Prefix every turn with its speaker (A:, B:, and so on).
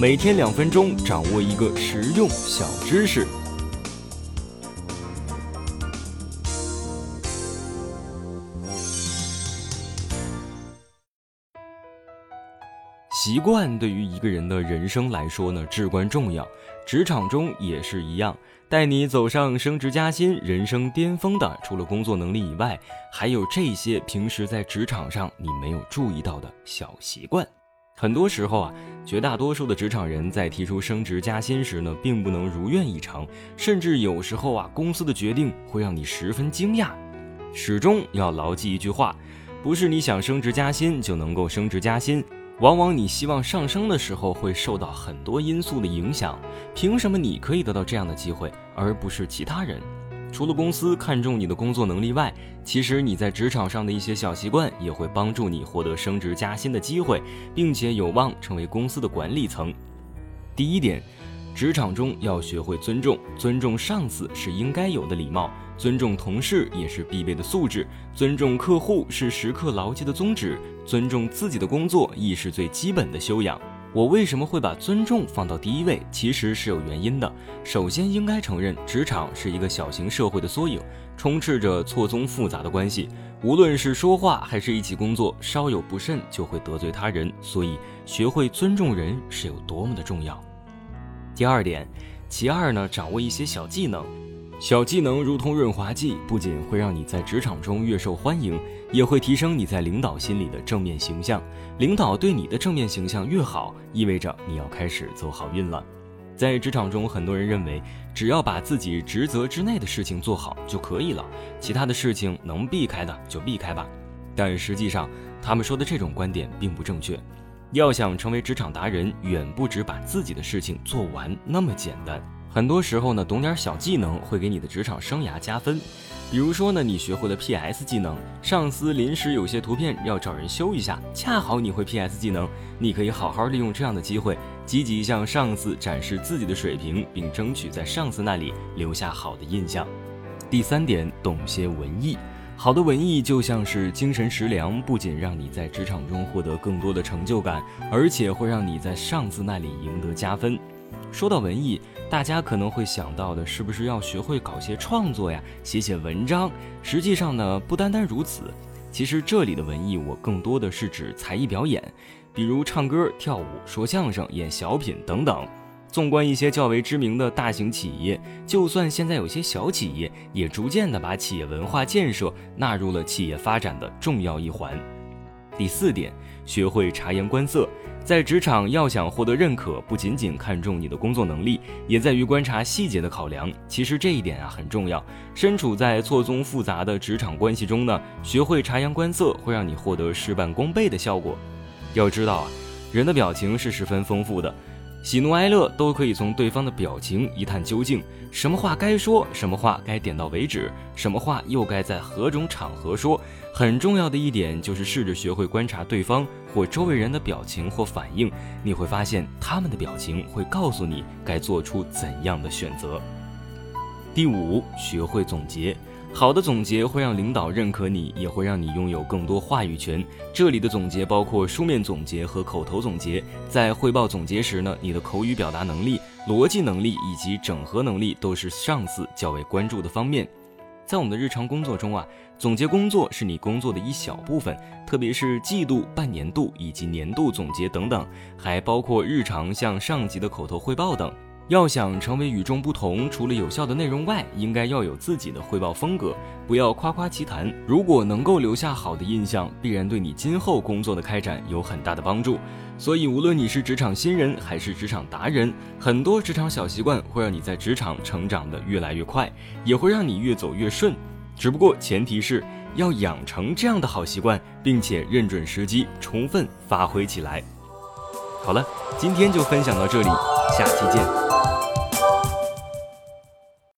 A: 每天两分钟，掌握一个实用小知识。习惯对于一个人的人生来说呢，至关重要。职场中也是一样，带你走上升职加薪、人生巅峰的，除了工作能力以外，还有这些平时在职场上你没有注意到的小习惯。很多时候啊，绝大多数的职场人在提出升职加薪时呢，并不能如愿以偿，甚至有时候啊，公司的决定会让你十分惊讶。始终要牢记一句话：不是你想升职加薪就能够升职加薪。往往你希望上升的时候，会受到很多因素的影响。凭什么你可以得到这样的机会，而不是其他人？除了公司看重你的工作能力外，其实你在职场上的一些小习惯，也会帮助你获得升职加薪的机会，并且有望成为公司的管理层。第一点。职场中要学会尊重，尊重上司是应该有的礼貌，尊重同事也是必备的素质，尊重客户是时刻牢记的宗旨，尊重自己的工作亦是最基本的修养。我为什么会把尊重放到第一位？其实是有原因的。首先，应该承认，职场是一个小型社会的缩影，充斥着错综复杂的关系。无论是说话还是一起工作，稍有不慎就会得罪他人，所以学会尊重人是有多么的重要。第二点，其二呢，掌握一些小技能。小技能如同润滑剂，不仅会让你在职场中越受欢迎，也会提升你在领导心里的正面形象。领导对你的正面形象越好，意味着你要开始走好运了。在职场中，很多人认为只要把自己职责之内的事情做好就可以了，其他的事情能避开的就避开吧。但实际上，他们说的这种观点并不正确。要想成为职场达人，远不止把自己的事情做完那么简单。很多时候呢，懂点小技能会给你的职场生涯加分。比如说呢，你学会了 PS 技能，上司临时有些图片要找人修一下，恰好你会 PS 技能，你可以好好利用这样的机会，积极向上司展示自己的水平，并争取在上司那里留下好的印象。第三点，懂些文艺。好的文艺就像是精神食粮，不仅让你在职场中获得更多的成就感，而且会让你在上司那里赢得加分。说到文艺，大家可能会想到的是不是要学会搞些创作呀，写写文章？实际上呢，不单单如此。其实这里的文艺，我更多的是指才艺表演，比如唱歌、跳舞、说相声、演小品等等。纵观一些较为知名的大型企业，就算现在有些小企业，也逐渐的把企业文化建设纳入了企业发展的重要一环。第四点，学会察言观色，在职场要想获得认可，不仅仅看重你的工作能力，也在于观察细节的考量。其实这一点啊很重要。身处在错综复杂的职场关系中呢，学会察言观色，会让你获得事半功倍的效果。要知道啊，人的表情是十分丰富的。喜怒哀乐都可以从对方的表情一探究竟，什么话该说，什么话该点到为止，什么话又该在何种场合说。很重要的一点就是试着学会观察对方或周围人的表情或反应，你会发现他们的表情会告诉你该做出怎样的选择。第五，学会总结。好的总结会让领导认可你，也会让你拥有更多话语权。这里的总结包括书面总结和口头总结。在汇报总结时呢，你的口语表达能力、逻辑能力以及整合能力都是上司较为关注的方面。在我们的日常工作中啊，总结工作是你工作的一小部分，特别是季度、半年度以及年度总结等等，还包括日常向上级的口头汇报等。要想成为与众不同，除了有效的内容外，应该要有自己的汇报风格，不要夸夸其谈。如果能够留下好的印象，必然对你今后工作的开展有很大的帮助。所以，无论你是职场新人还是职场达人，很多职场小习惯会让你在职场成长的越来越快，也会让你越走越顺。只不过前提是要养成这样的好习惯，并且认准时机，充分发挥起来。好了，今天就分享到这里，下期见。